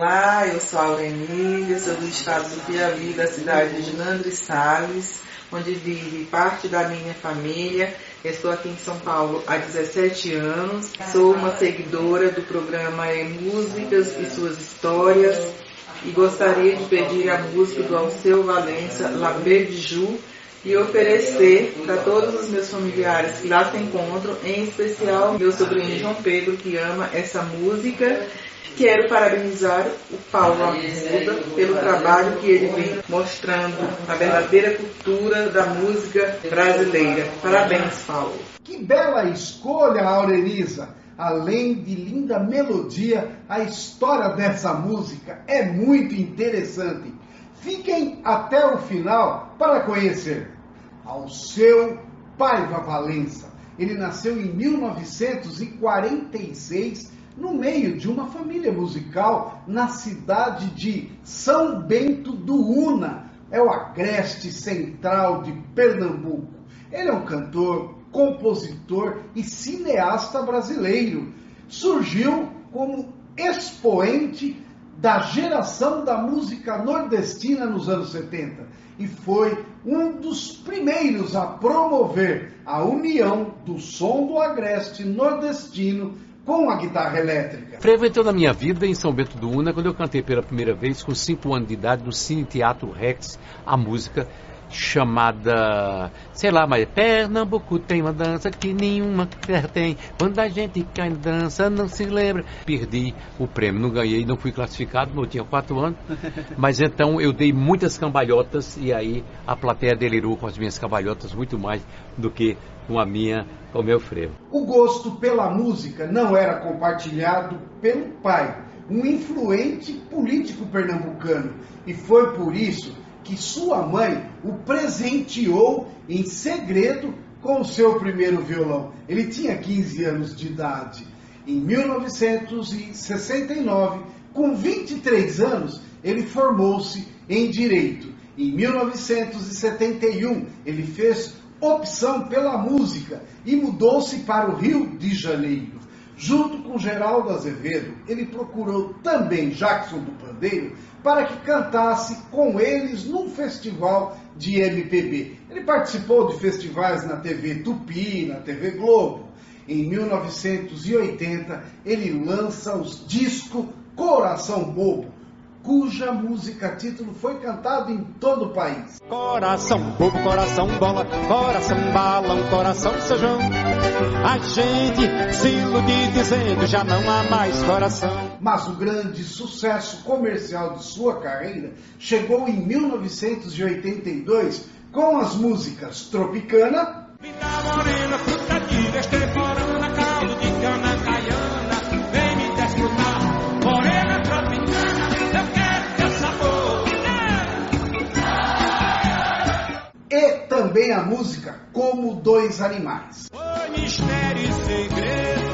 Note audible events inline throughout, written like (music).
Olá, eu sou a Aurenília, sou do estado do Piauí, da cidade de Nandre Salles, onde vive parte da minha família. Estou aqui em São Paulo há 17 anos. Sou uma seguidora do programa é Músicas e Suas Histórias e gostaria de pedir a música do Alceu Valença, La Belle Ju, e oferecer para todos os meus familiares que lá se encontram, em especial meu sobrinho João Pedro, que ama essa música. Quero parabenizar o Paulo Arruda pelo trabalho que ele vem mostrando a verdadeira cultura da música brasileira. Parabéns, Paulo. Que bela escolha, Aurelisa! Além de linda melodia, a história dessa música é muito interessante. Fiquem até o final para conhecer. Ao seu Paiva Valença. Ele nasceu em 1946 no meio de uma família musical na cidade de São Bento do Una. É o agreste central de Pernambuco. Ele é um cantor, compositor e cineasta brasileiro. Surgiu como expoente da geração da música nordestina nos anos 70 e foi um dos primeiros a promover a união do som do agreste nordestino com a guitarra elétrica. Frevo entrou na minha vida em São Bento do Una quando eu cantei pela primeira vez, com 5 anos de idade, no Cine Teatro Rex, a música chamada, sei lá, mas Pernambuco tem uma dança que nenhuma terra tem. Quando a gente cai na dança, não se lembra. Perdi o prêmio, não ganhei, não fui classificado, eu tinha quatro anos. (laughs) Mas então eu dei muitas cambalhotas e aí a plateia delirou com as minhas cambalhotas muito mais do que com a minha, com o meu frevo. O gosto pela música não era compartilhado pelo pai, um influente político pernambucano, e foi por isso que sua mãe o presenteou em segredo com o seu primeiro violão. Ele tinha 15 anos de idade. Em 1969, com 23 anos, ele formou-se em direito. Em 1971, ele fez opção pela música e mudou-se para o Rio de Janeiro. Junto com Geraldo Azevedo, ele procurou também Jackson do Pandeiro para que cantasse com eles num festival de MPB. Ele participou de festivais na TV Tupi, na TV Globo. Em 1980, ele lança os discos Coração Bobo, cuja música título foi cantado em todo o país. Coração bobo, coração bola, coração balão, coração sejão. A gente se ilude dizendo já não há mais coração. Mas o grande sucesso comercial de sua carreira chegou em 1982 com as músicas Tropicana. Música Como Dois Animais. Foi mistério e segredo,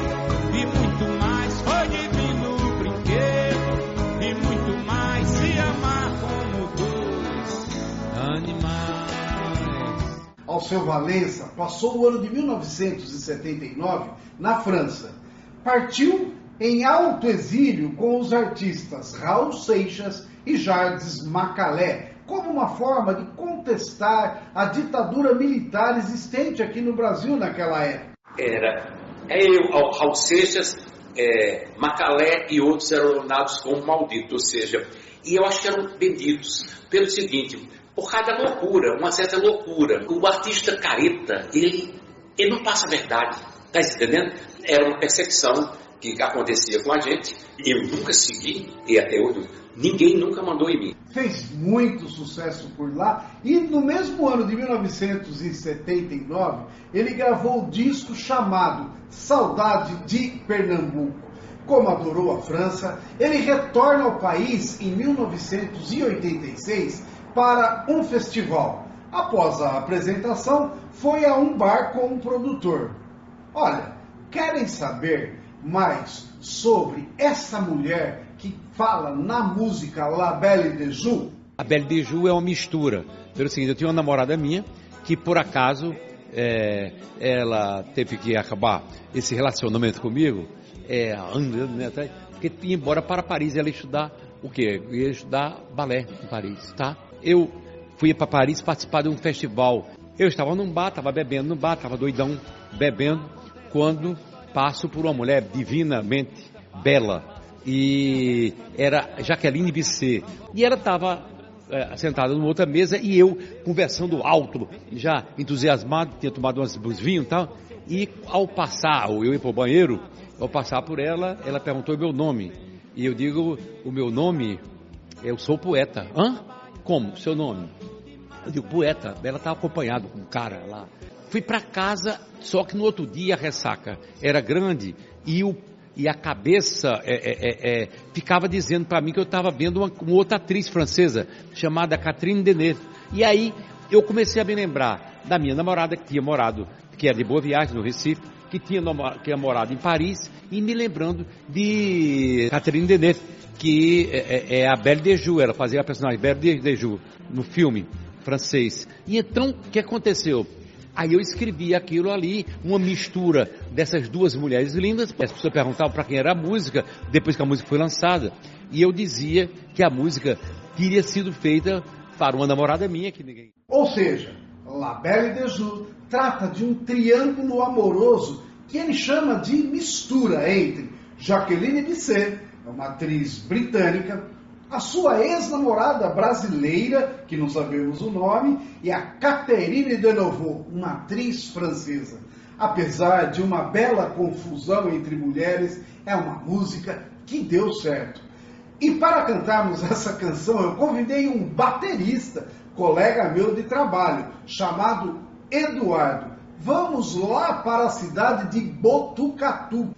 e muito mais. Foi divino brinquedo, e muito mais. Se amar como dois animais. Alceu Valença passou o ano de 1979 na França. Partiu em alto exílio com os artistas Raul Seixas e Jardes Macalé, como uma forma de contestar a ditadura militar existente aqui no Brasil naquela época. era eu, Raul Seixas, é, Macalé e outros eram ordenados como malditos, ou seja, e eu acho que eram benditos pelo seguinte, por causa da loucura, uma certa loucura. O artista careta, ele, ele não passa a verdade, tá entendendo? Era uma percepção que acontecia com a gente, eu nunca segui, e até hoje, ninguém nunca mandou em mim. Fez muito sucesso por lá e no mesmo ano de 1979 ele gravou o disco chamado Saudade de Pernambuco. Como adorou a França, ele retorna ao país em 1986 para um festival. Após a apresentação, foi a um bar com um produtor. Olha, querem saber mais sobre essa mulher que fala na música La Belle de Joux? A Belle de Joux é uma mistura. Pelo seguinte, eu tinha uma namorada minha que por acaso é, ela teve que acabar esse relacionamento comigo é, anos né, atrás, que ia embora para Paris, ela ia estudar o quê? Ia estudar balé em Paris, tá? Eu fui para Paris participar de um festival. Eu estava num bar, estava bebendo no bar, estava doidão bebendo, quando passo por uma mulher divinamente bela e era Jaqueline Bisset. E ela estava é, sentada numa outra mesa e eu conversando alto, já entusiasmado, tinha tomado umas vinhos e tal. E ao passar, eu ir para o banheiro, ao passar por ela, ela perguntou meu nome. E eu digo, o meu nome, eu sou poeta. Hã? Como? Seu nome? Eu digo, poeta. Ela estava acompanhada com um cara lá. Fui para casa, só que no outro dia a ressaca era grande e, o, e a cabeça é, é, é, é ficava dizendo para mim que eu estava vendo uma, uma, outra atriz francesa chamada Catherine Deneuve. E aí eu comecei a me lembrar da minha namorada que tinha morado, que era de Boa Viagem, no Recife, que tinha, que tinha morado em Paris, e me lembrando de Catherine Deneuve, que é, é, é a Belle de Joux, ela fazia a personagem Belle de Joux no filme francês. E então, o que aconteceu? Aí eu escrevi aquilo ali, uma mistura dessas duas mulheres lindas. As pessoas perguntavam para quem era a música, depois que a música foi lançada. E eu dizia que a música teria sido feita para uma namorada minha que ninguém. Ou seja, La Belle de Joux trata de um triângulo amoroso que ele chama de mistura entre Jacqueline Bisset, uma atriz britânica, a sua ex-namorada brasileira, que não sabemos o nome, e a Catherine Deneuve, uma atriz francesa. Apesar de uma bela confusão entre mulheres, é uma música que deu certo. E para cantarmos (laughs) essa canção, eu convidei um baterista, colega meu de trabalho, chamado Eduardo. Vamos lá para a cidade de Botucatu.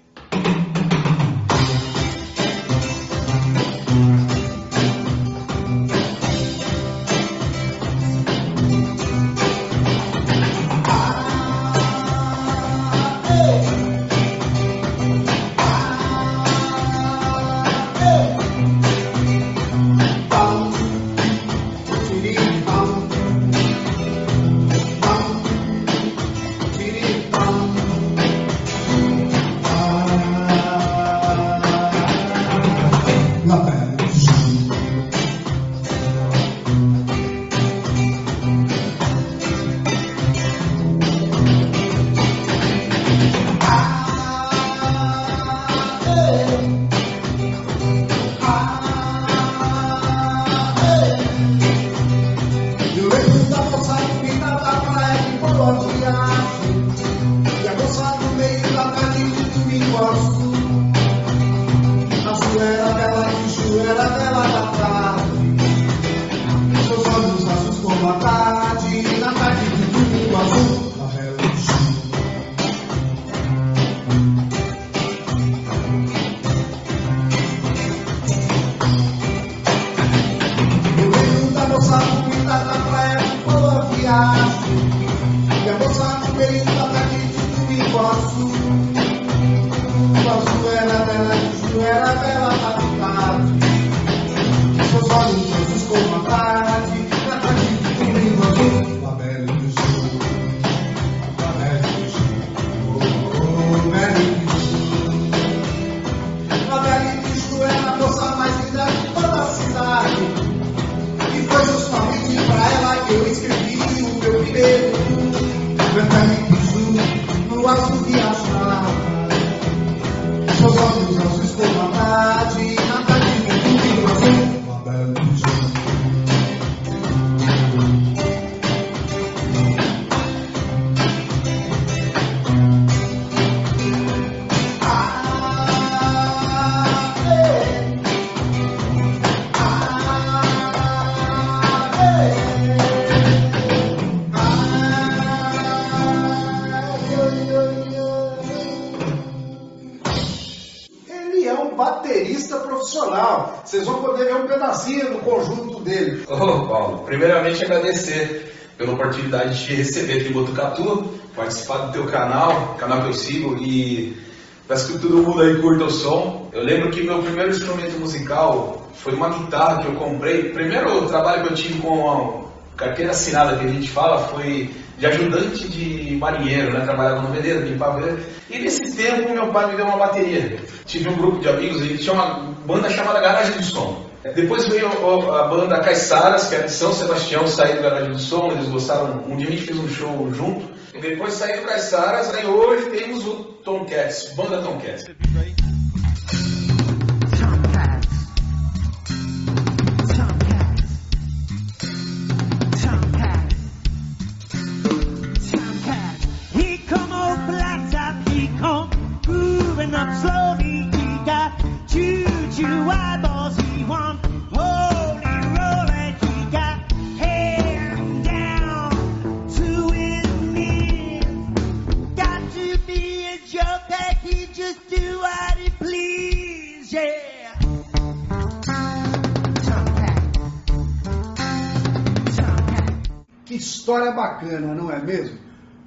Jesus, just go my primeiramente agradecer pela oportunidade de te receber aqui em Botucatu, participar do teu canal, canal que eu sigo e peço que todo mundo aí curta o som. Eu lembro que meu primeiro instrumento musical foi uma guitarra que eu comprei. Primeiro trabalho que eu tive com a carteira assinada que a gente fala foi de ajudante de marinheiro, né? Trabalhava no veleiro, limpava veleiro. E nesse tempo meu pai me deu uma bateria. Tive um grupo de amigos, ele tinha uma banda chamada Garagem do Som. Depois veio a banda Caiçaras, que era de São Sebastião, saiu do Garagem do Som, eles gostaram, um dia a gente fez um show junto. Depois saiu do Caiçaras, aí hoje temos o Tomcats, banda Tomcats. História bacana, não é mesmo?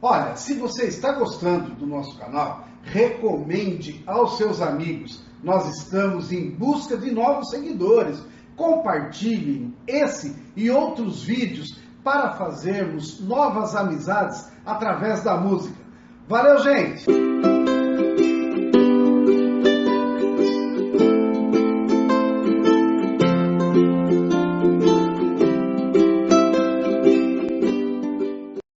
Olha, se você está gostando do nosso canal, recomende aos seus amigos. Nós estamos em busca de novos seguidores. Compartilhem esse e outros vídeos para fazermos novas amizades através da música. Valeu, gente!